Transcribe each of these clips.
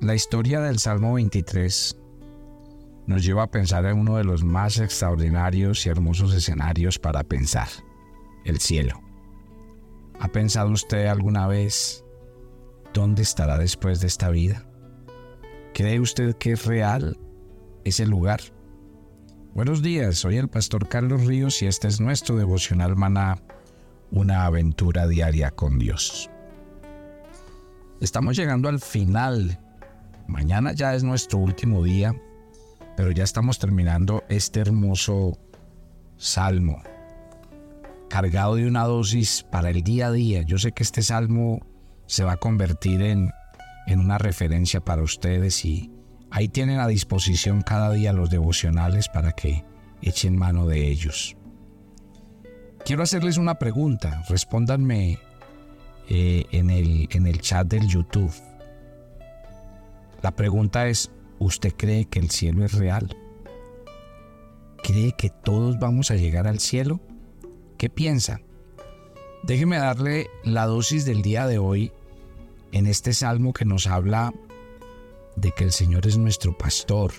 La historia del Salmo 23 nos lleva a pensar en uno de los más extraordinarios y hermosos escenarios para pensar, el cielo. ¿Ha pensado usted alguna vez dónde estará después de esta vida? ¿Cree usted que es real ese lugar? Buenos días, soy el pastor Carlos Ríos y este es nuestro devocional maná, una aventura diaria con Dios. Estamos llegando al final Mañana ya es nuestro último día, pero ya estamos terminando este hermoso salmo, cargado de una dosis para el día a día. Yo sé que este salmo se va a convertir en, en una referencia para ustedes y ahí tienen a disposición cada día los devocionales para que echen mano de ellos. Quiero hacerles una pregunta, respóndanme eh, en, el, en el chat del YouTube. La pregunta es, ¿usted cree que el cielo es real? ¿Cree que todos vamos a llegar al cielo? ¿Qué piensa? Déjeme darle la dosis del día de hoy en este salmo que nos habla de que el Señor es nuestro pastor.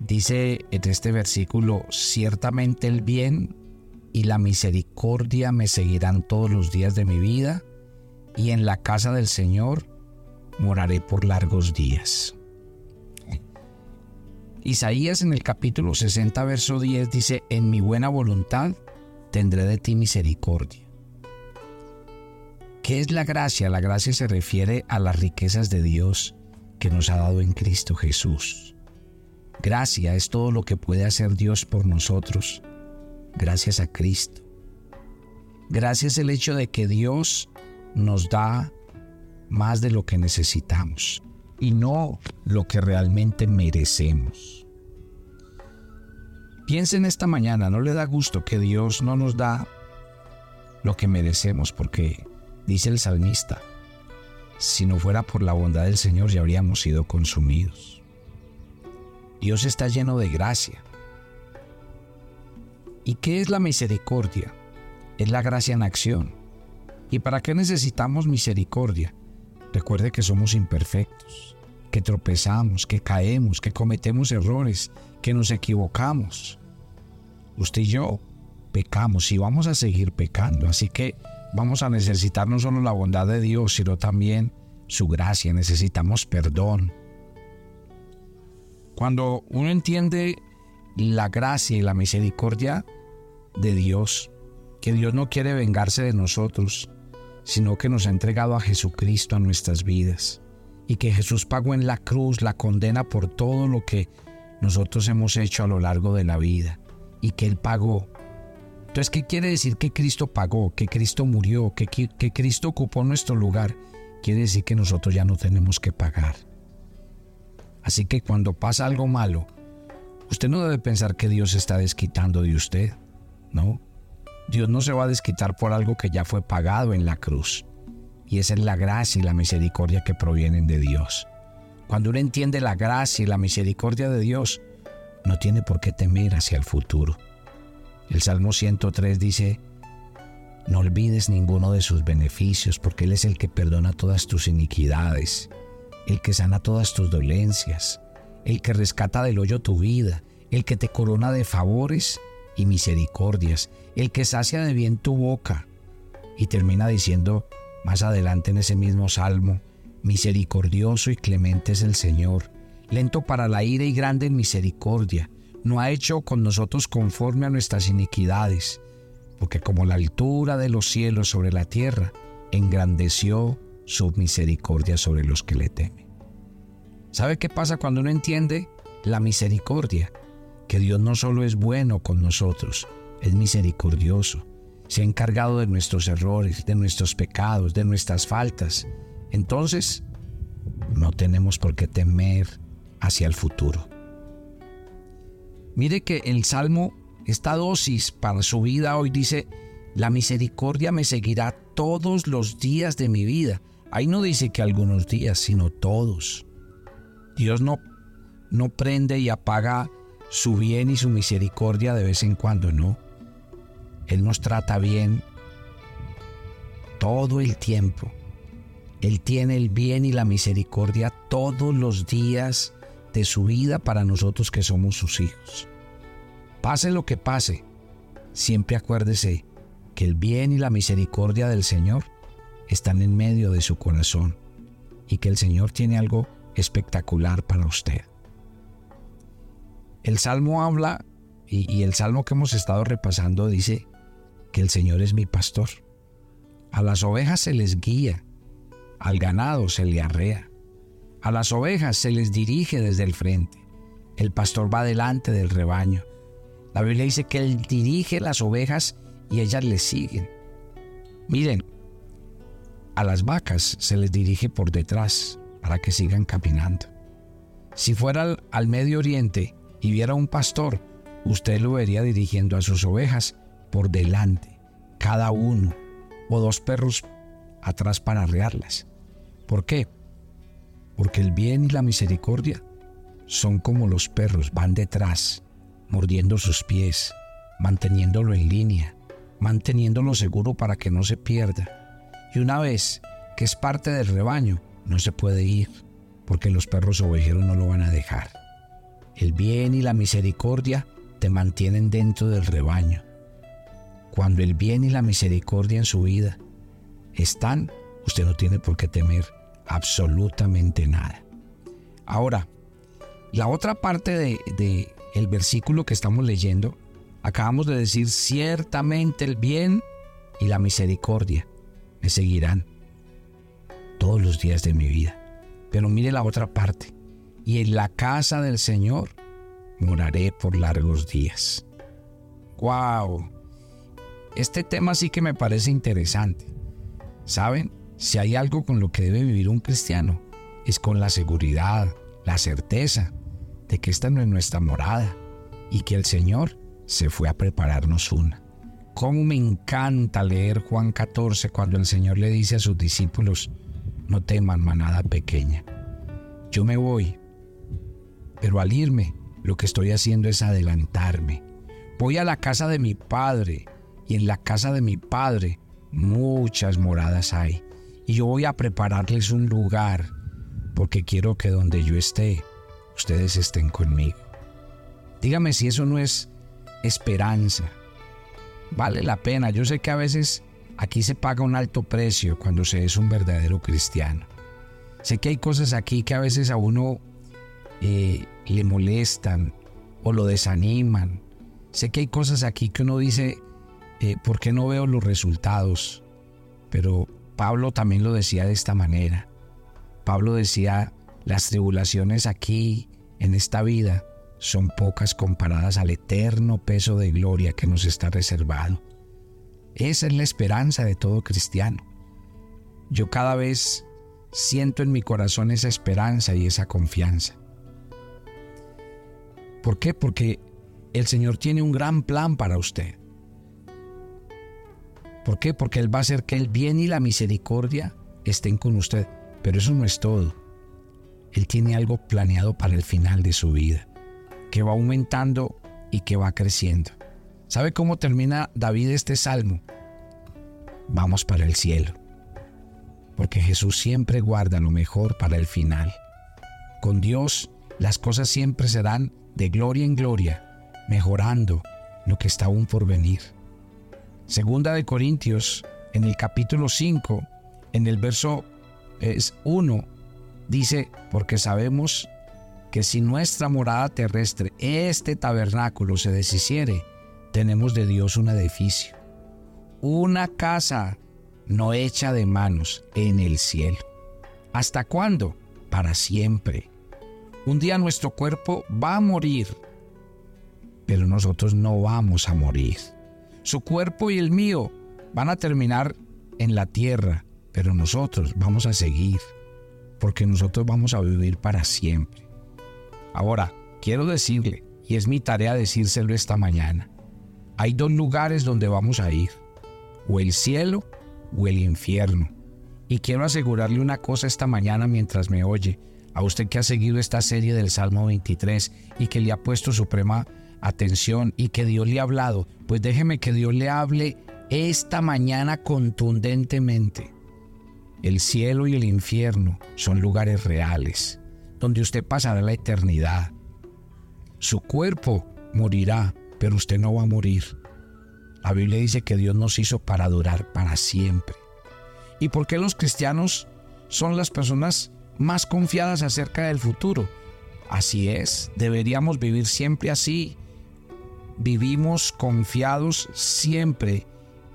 Dice en este versículo, ciertamente el bien y la misericordia me seguirán todos los días de mi vida, y en la casa del Señor moraré por largos días. Isaías en el capítulo 60, verso 10 dice, en mi buena voluntad tendré de ti misericordia. ¿Qué es la gracia? La gracia se refiere a las riquezas de Dios que nos ha dado en Cristo Jesús. Gracia es todo lo que puede hacer Dios por nosotros, gracias a Cristo. Gracias el hecho de que Dios nos da más de lo que necesitamos y no lo que realmente merecemos. Piensen esta mañana, ¿no le da gusto que Dios no nos da lo que merecemos? Porque dice el salmista, si no fuera por la bondad del Señor ya habríamos sido consumidos. Dios está lleno de gracia. ¿Y qué es la misericordia? Es la gracia en acción. ¿Y para qué necesitamos misericordia? Recuerde que somos imperfectos, que tropezamos, que caemos, que cometemos errores, que nos equivocamos. Usted y yo pecamos y vamos a seguir pecando, así que vamos a necesitar no solo la bondad de Dios, sino también su gracia, necesitamos perdón. Cuando uno entiende la gracia y la misericordia de Dios, que Dios no quiere vengarse de nosotros, sino que nos ha entregado a Jesucristo a nuestras vidas y que Jesús pagó en la cruz la condena por todo lo que nosotros hemos hecho a lo largo de la vida y que Él pagó. Entonces, ¿qué quiere decir que Cristo pagó, que Cristo murió, que, que Cristo ocupó nuestro lugar? Quiere decir que nosotros ya no tenemos que pagar. Así que cuando pasa algo malo, usted no debe pensar que Dios está desquitando de usted, ¿no? Dios no se va a desquitar por algo que ya fue pagado en la cruz. Y esa es la gracia y la misericordia que provienen de Dios. Cuando uno entiende la gracia y la misericordia de Dios, no tiene por qué temer hacia el futuro. El Salmo 103 dice, no olvides ninguno de sus beneficios, porque Él es el que perdona todas tus iniquidades, el que sana todas tus dolencias, el que rescata del hoyo tu vida, el que te corona de favores y misericordias, el que sacia de bien tu boca. Y termina diciendo más adelante en ese mismo salmo, misericordioso y clemente es el Señor, lento para la ira y grande en misericordia, no ha hecho con nosotros conforme a nuestras iniquidades, porque como la altura de los cielos sobre la tierra, engrandeció su misericordia sobre los que le temen. ¿Sabe qué pasa cuando uno entiende la misericordia? Que Dios no solo es bueno con nosotros, es misericordioso, se ha encargado de nuestros errores, de nuestros pecados, de nuestras faltas. Entonces, no tenemos por qué temer hacia el futuro. Mire que el Salmo, esta dosis para su vida hoy dice, la misericordia me seguirá todos los días de mi vida. Ahí no dice que algunos días, sino todos. Dios no, no prende y apaga su bien y su misericordia de vez en cuando, no. Él nos trata bien todo el tiempo. Él tiene el bien y la misericordia todos los días de su vida para nosotros que somos sus hijos. Pase lo que pase, siempre acuérdese que el bien y la misericordia del Señor están en medio de su corazón y que el Señor tiene algo espectacular para usted. El Salmo habla, y, el Salmo que hemos estado repasando dice que el Señor es mi pastor. A las ovejas se les guía, al ganado se le arrea. A las ovejas se les dirige desde el frente. El pastor va delante del rebaño. La Biblia dice que Él dirige las ovejas y ellas le siguen. Miren, a las vacas se les dirige por detrás para que sigan caminando. Si fuera al, Medio Oriente y viera un pastor, usted lo vería dirigiendo a sus ovejas por delante, cada uno, o dos perros atrás para arrearlas. ¿Por qué? Porque el bien y la misericordia son como los perros, van detrás, mordiendo sus pies, manteniéndolo en línea, manteniéndolo seguro para que no se pierda. Y una vez que es parte del rebaño, no se puede ir, porque los perros ovejeros no lo van a dejar. El bien y la misericordia te mantienen dentro del rebaño. Cuando el bien y la misericordia en su vida están, usted no tiene por qué temer absolutamente nada. Ahora, la otra parte de, de el versículo que estamos leyendo, acabamos de decir ciertamente el bien y la misericordia me seguirán todos los días de mi vida. Pero mire la otra parte. Y en la casa del Señor moraré por largos días. ¡Wow! Este tema sí que me parece interesante. ¿Saben? Si hay algo con lo que debe vivir un cristiano, es con la seguridad, la certeza de que esta no es nuestra morada y que el Señor se fue a prepararnos una. ¿Cómo me encanta leer Juan 14 cuando el Señor le dice a sus discípulos, no teman manada pequeña. Yo me voy, pero al irme lo que estoy haciendo es adelantarme. Voy a la casa de mi padre y en la casa de mi padre muchas moradas hay. Y yo voy a prepararles un lugar porque quiero que donde yo esté, ustedes estén conmigo. Dígame si eso no es esperanza, vale la pena. Yo sé que a veces aquí se paga un alto precio cuando se es un verdadero cristiano. Sé que hay cosas aquí que a veces a uno eh, le molestan o lo desaniman. Sé que hay cosas aquí que uno dice, eh, ¿por qué no veo los resultados? Pero Pablo también lo decía de esta manera. Pablo decía, las tribulaciones aquí, en esta vida, son pocas comparadas al eterno peso de gloria que nos está reservado. Esa es la esperanza de todo cristiano. Yo cada vez siento en mi corazón esa esperanza y esa confianza. ¿Por qué? Porque el Señor tiene un gran plan para usted. ¿Por qué? Porque Él va a hacer que el bien y la misericordia estén con usted. Pero eso no es todo. Él tiene algo planeado para el final de su vida que va aumentando y que va creciendo. ¿Sabe cómo termina David este salmo? Vamos para el cielo. Porque Jesús siempre guarda lo mejor para el final. Con Dios las cosas siempre serán de gloria en gloria, mejorando lo que está aún por venir. Segunda de Corintios, en el capítulo 5, en el verso es 1, dice, porque sabemos que si nuestra morada terrestre, este tabernáculo, se deshiciere, tenemos de Dios un edificio, una casa no hecha de manos en el cielo. ¿Hasta cuándo? Para siempre. Un día nuestro cuerpo va a morir, pero nosotros no vamos a morir. Su cuerpo y el mío van a terminar en la tierra, pero nosotros vamos a seguir, porque nosotros vamos a vivir para siempre. Ahora, quiero decirle, y es mi tarea decírselo esta mañana, hay dos lugares donde vamos a ir, o el cielo o el infierno. Y quiero asegurarle una cosa esta mañana mientras me oye, a usted que ha seguido esta serie del Salmo 23 y que le ha puesto suprema atención y que Dios le ha hablado, pues déjeme que Dios le hable esta mañana contundentemente. El cielo y el infierno son lugares reales, donde usted pasará la eternidad. Su cuerpo morirá, pero usted no va a morir. La Biblia dice que Dios nos hizo para durar para siempre. ¿Y por qué los cristianos son las personas más confiadas acerca del futuro? Así es, deberíamos vivir siempre así. Vivimos confiados siempre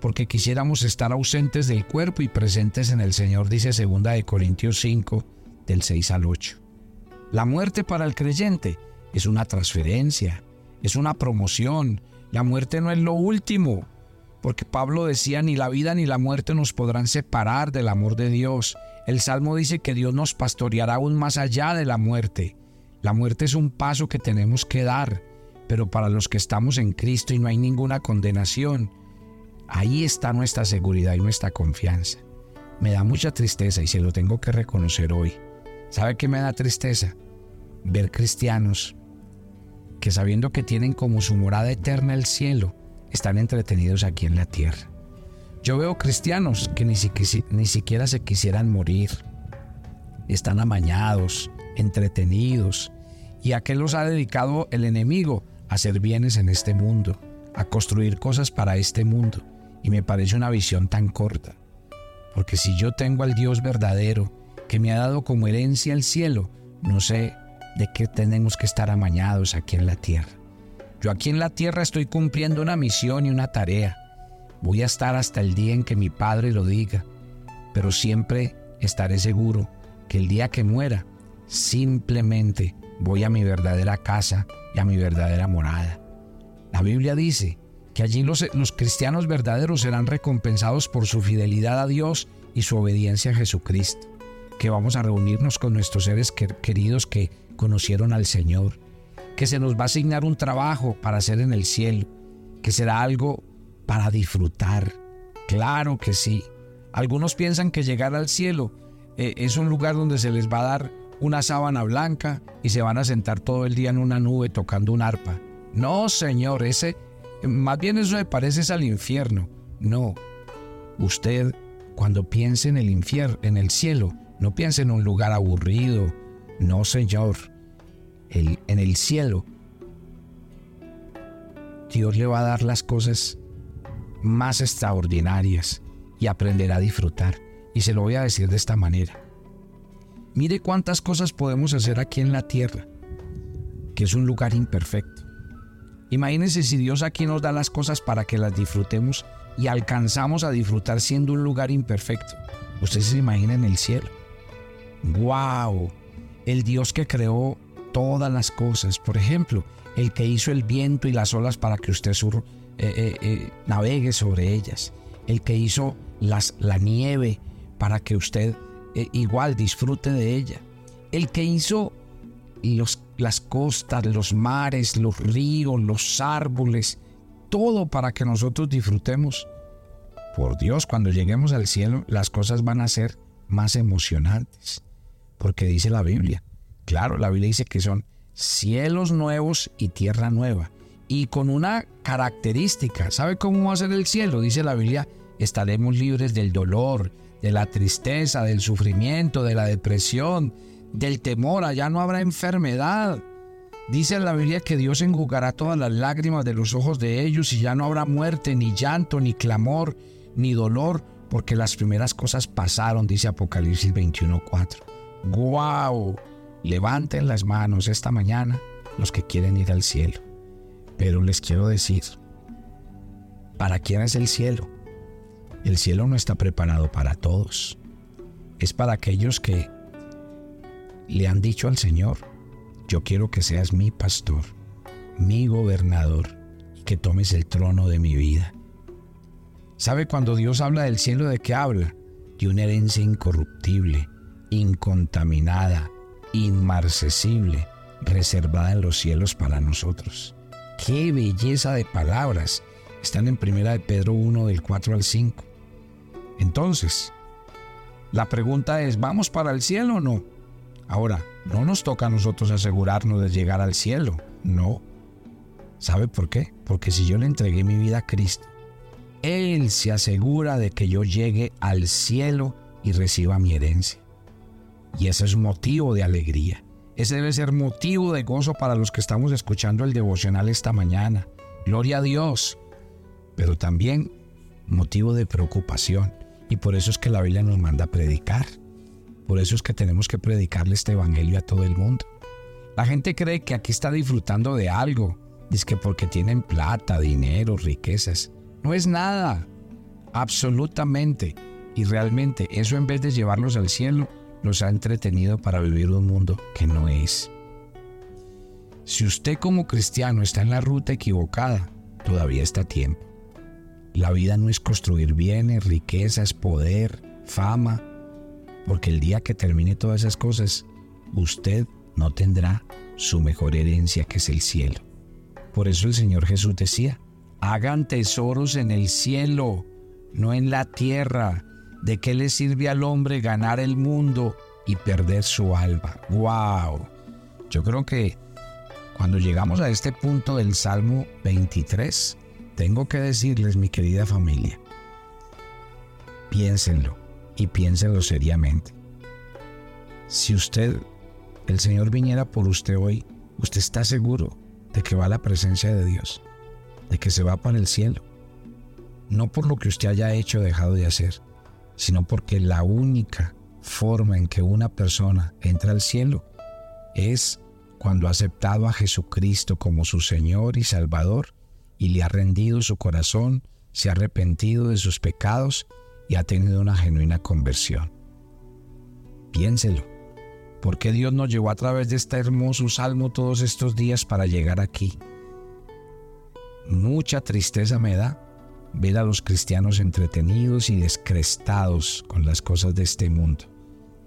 porque quisiéramos estar ausentes del cuerpo y presentes en el Señor, dice 2 de Corintios 5 del 6 al 8. La muerte para el creyente es una transferencia, es una promoción. La muerte no es lo último, porque Pablo decía, ni la vida ni la muerte nos podrán separar del amor de Dios. El Salmo dice que Dios nos pastoreará aún más allá de la muerte. La muerte es un paso que tenemos que dar, pero para los que estamos en Cristo y no hay ninguna condenación, ahí está nuestra seguridad y nuestra confianza. Me da mucha tristeza y se lo tengo que reconocer hoy. ¿Sabe qué me da tristeza? Ver cristianos que sabiendo que tienen como su morada eterna el cielo, están entretenidos aquí en la tierra. Yo veo cristianos que ni, siquiera se quisieran morir. Están amañados, entretenidos. ¿Y a qué los ha dedicado el enemigo? A hacer bienes en este mundo, a construir cosas para este mundo. Y me parece una visión tan corta. Porque si yo tengo al Dios verdadero, que me ha dado como herencia el cielo, no sé de qué tenemos que estar amañados aquí en la tierra. Yo aquí en la tierra estoy cumpliendo una misión y una tarea. Voy a estar hasta el día en que mi Padre lo diga, pero siempre estaré seguro que el día que muera, simplemente voy a mi verdadera casa y a mi verdadera morada. La Biblia dice que allí los, los cristianos verdaderos serán recompensados por su fidelidad a Dios y su obediencia a Jesucristo, que vamos a reunirnos con nuestros seres queridos que conocieron al Señor, que se nos va a asignar un trabajo para hacer en el cielo, que será algo para disfrutar. Claro que sí. Algunos piensan que llegar al cielo eh, es un lugar donde se les va a dar una sábana blanca y se van a sentar todo el día en una nube tocando un arpa. No, Señor, ese más bien eso me parece al infierno. No. Usted cuando piense en el infierno, en el cielo, no piense en un lugar aburrido. No, Señor. en el cielo Dios le va a dar las cosas más extraordinarias y aprenderá a disfrutar. Y se lo voy a decir de esta manera. Mire cuántas cosas podemos hacer aquí en la tierra, que es un lugar imperfecto. Imagínense si Dios aquí nos da las cosas para que las disfrutemos y alcanzamos a disfrutar siendo un lugar imperfecto. Ustedes se imaginan el cielo. ¡Wow! El Dios que creó todas las cosas. Por ejemplo, el que hizo el viento y las olas para que usted sur, eh, eh, eh, navegue sobre ellas, el que hizo las, la nieve para que usted igual disfrute de ella, el que hizo los, las costas, los mares, los ríos, los árboles, todo para que nosotros disfrutemos. Por Dios, cuando lleguemos al cielo, las cosas van a ser más emocionantes, porque dice la Biblia. Claro, la Biblia dice que son cielos nuevos y tierra nueva y con una característica. ¿Sabe cómo va a ser el cielo? Dice la Biblia, estaremos libres del dolor, de la tristeza, del sufrimiento, de la depresión, del temor. Allá no habrá enfermedad. Dice la Biblia que Dios enjugará todas las lágrimas de los ojos de ellos y ya no habrá muerte, ni llanto, ni clamor, ni dolor, porque las primeras cosas pasaron, dice Apocalipsis 21.4. ¡Guau! Levanten las manos esta mañana los que quieren ir al cielo. Pero les quiero decir, ¿para quién es el cielo? El cielo no está preparado para todos. Es para aquellos que le han dicho al Señor, yo quiero que seas mi pastor, mi gobernador, y que tomes el trono de mi vida. ¿Sabe cuando Dios habla del cielo de qué habla? De una herencia incorruptible, incontaminada, inmarcesible, reservada en los cielos para nosotros. ¡Qué belleza de palabras! Están en Primera de Pedro 1 del 4 al 5. Entonces, la pregunta es, ¿vamos para el cielo o no? Ahora, no nos toca a nosotros asegurarnos de llegar al cielo, no. ¿Sabe por qué? Porque si yo le entregué mi vida a Cristo, Él se asegura de que yo llegue al cielo y reciba mi herencia. Y ese es motivo de alegría. Ese debe ser motivo de gozo para los que estamos escuchando el devocional esta mañana. Gloria a Dios. Pero también motivo de preocupación. Y por eso es que la Biblia nos manda a predicar. Por eso es que tenemos que predicarle este evangelio a todo el mundo. La gente cree que aquí está disfrutando de algo. Dice que porque tienen plata, dinero, riquezas. No es nada. Absolutamente. Y realmente eso en vez de llevarlos al cielo, los ha entretenido para vivir un mundo que no es. Si usted como cristiano está en la ruta equivocada, todavía está a tiempo. La vida no es construir bienes, riquezas, poder, fama, porque el día que termine todas esas cosas, usted no tendrá su mejor herencia que es el cielo. Por eso el Señor Jesús decía, hagan tesoros en el cielo, no en la tierra. ¿De qué le sirve al hombre ganar el mundo y perder su alma? ¡Wow! Yo creo que cuando llegamos a este punto del Salmo 23, tengo que decirles, mi querida familia, piénsenlo y piénsenlo seriamente. Si usted, el Señor viniera por usted hoy, usted está seguro de que va a la presencia de Dios, de que se va para el cielo. No por lo que usted haya hecho o dejado de hacer, sino porque la única forma en que una persona entra al cielo es cuando ha aceptado a Jesucristo como su Señor y Salvador y le ha rendido su corazón, se ha arrepentido de sus pecados y ha tenido una genuina conversión. Piénselo. ¿Por qué Dios nos llevó a través de este hermoso salmo todos estos días para llegar aquí? Mucha tristeza me da ver a los cristianos entretenidos y descrestados con las cosas de este mundo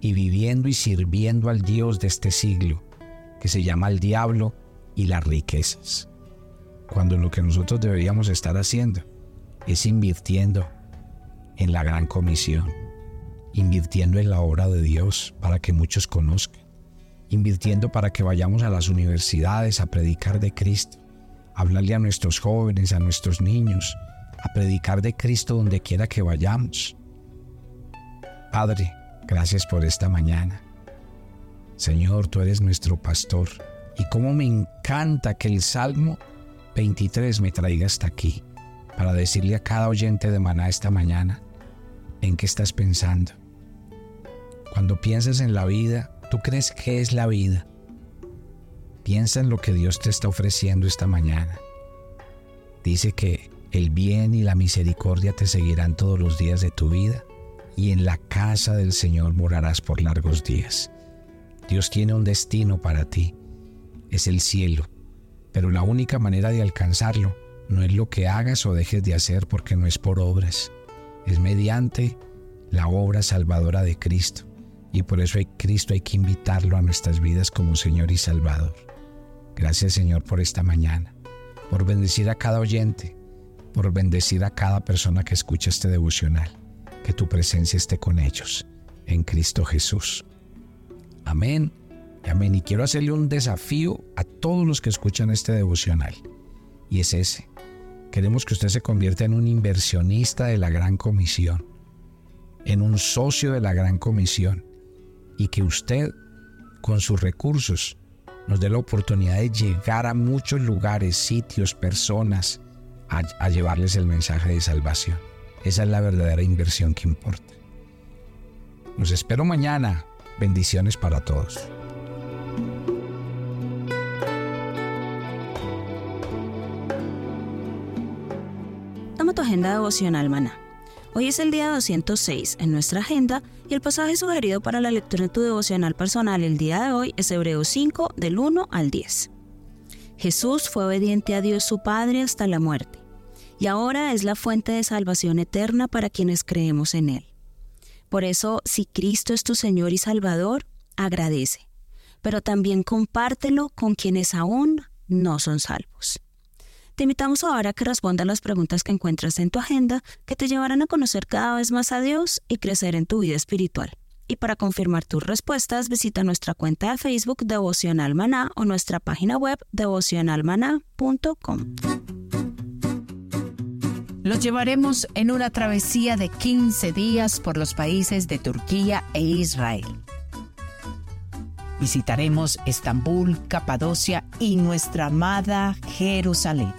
y viviendo y sirviendo al Dios de este siglo, que se llama el diablo y las riquezas cuando lo que nosotros deberíamos estar haciendo es invirtiendo en la gran comisión, invirtiendo en la obra de Dios para que muchos conozcan, invirtiendo para que vayamos a las universidades a predicar de Cristo, a hablarle a nuestros jóvenes, a nuestros niños, a predicar de Cristo donde quiera que vayamos. Padre, gracias por esta mañana. Señor, tú eres nuestro pastor y cómo me encanta que el Salmo 23 me traiga hasta aquí para decirle a cada oyente de Maná esta mañana en qué estás pensando. Cuando piensas en la vida, ¿tú crees que es la vida? Piensa en lo que Dios te está ofreciendo esta mañana. Dice que el bien y la misericordia te seguirán todos los días de tu vida y en la casa del Señor morarás por largos días. Dios tiene un destino para ti, es el cielo pero la única manera de alcanzarlo no es lo que hagas o dejes de hacer porque no es por obras, es mediante la obra salvadora de Cristo. Y por eso hay Cristo hay que invitarlo a nuestras vidas como Señor y Salvador. Gracias Señor por esta mañana, por bendecir a cada oyente, por bendecir a cada persona que escucha este devocional. Que tu presencia esté con ellos. En Cristo Jesús. Amén Amén. Y quiero hacerle un desafío a todos los que escuchan este devocional. Y es ese. Queremos que usted se convierta en un inversionista de la Gran Comisión, en un socio de la Gran Comisión, y que usted, con sus recursos, nos dé la oportunidad de llegar a muchos lugares, sitios, personas, a, llevarles el mensaje de salvación. Esa es la verdadera inversión que importa. Los espero mañana. Bendiciones para todos. tu agenda devocional maná. Hoy es el día 206 en nuestra agenda y el pasaje sugerido para la lectura de tu devocional personal el día de hoy es Hebreos 5 del 1 al 10. Jesús fue obediente a Dios su Padre hasta la muerte y ahora es la fuente de salvación eterna para quienes creemos en Él. Por eso, si Cristo es tu Señor y Salvador, agradece, pero también compártelo con quienes aún no son salvos. Te invitamos ahora a que respondas las preguntas que encuentras en tu agenda que te llevarán a conocer cada vez más a Dios y crecer en tu vida espiritual. Y para confirmar tus respuestas, visita nuestra cuenta de Facebook Devocional Maná o nuestra página web devocionalmaná.com. Los llevaremos en una travesía de 15 días por los países de Turquía e Israel. Visitaremos Estambul, Capadocia y nuestra amada Jerusalén.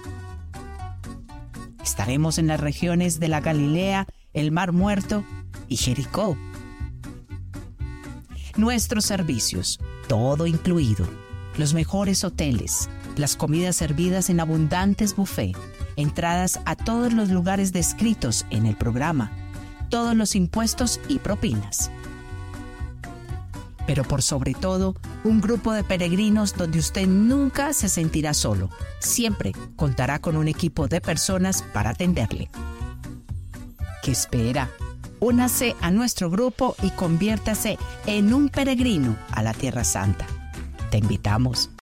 Estaremos en las regiones de la Galilea, el Mar Muerto y Jericó. Nuestros servicios, todo incluido, los mejores hoteles, las comidas servidas en abundantes buffet, entradas a todos los lugares descritos en el programa, todos los impuestos y propinas. Pero por sobre todo, un grupo de peregrinos donde usted nunca se sentirá solo. Siempre contará con un equipo de personas para atenderle. ¿Qué espera? Únase a nuestro grupo y conviértase en un peregrino a la Tierra Santa. Te invitamos.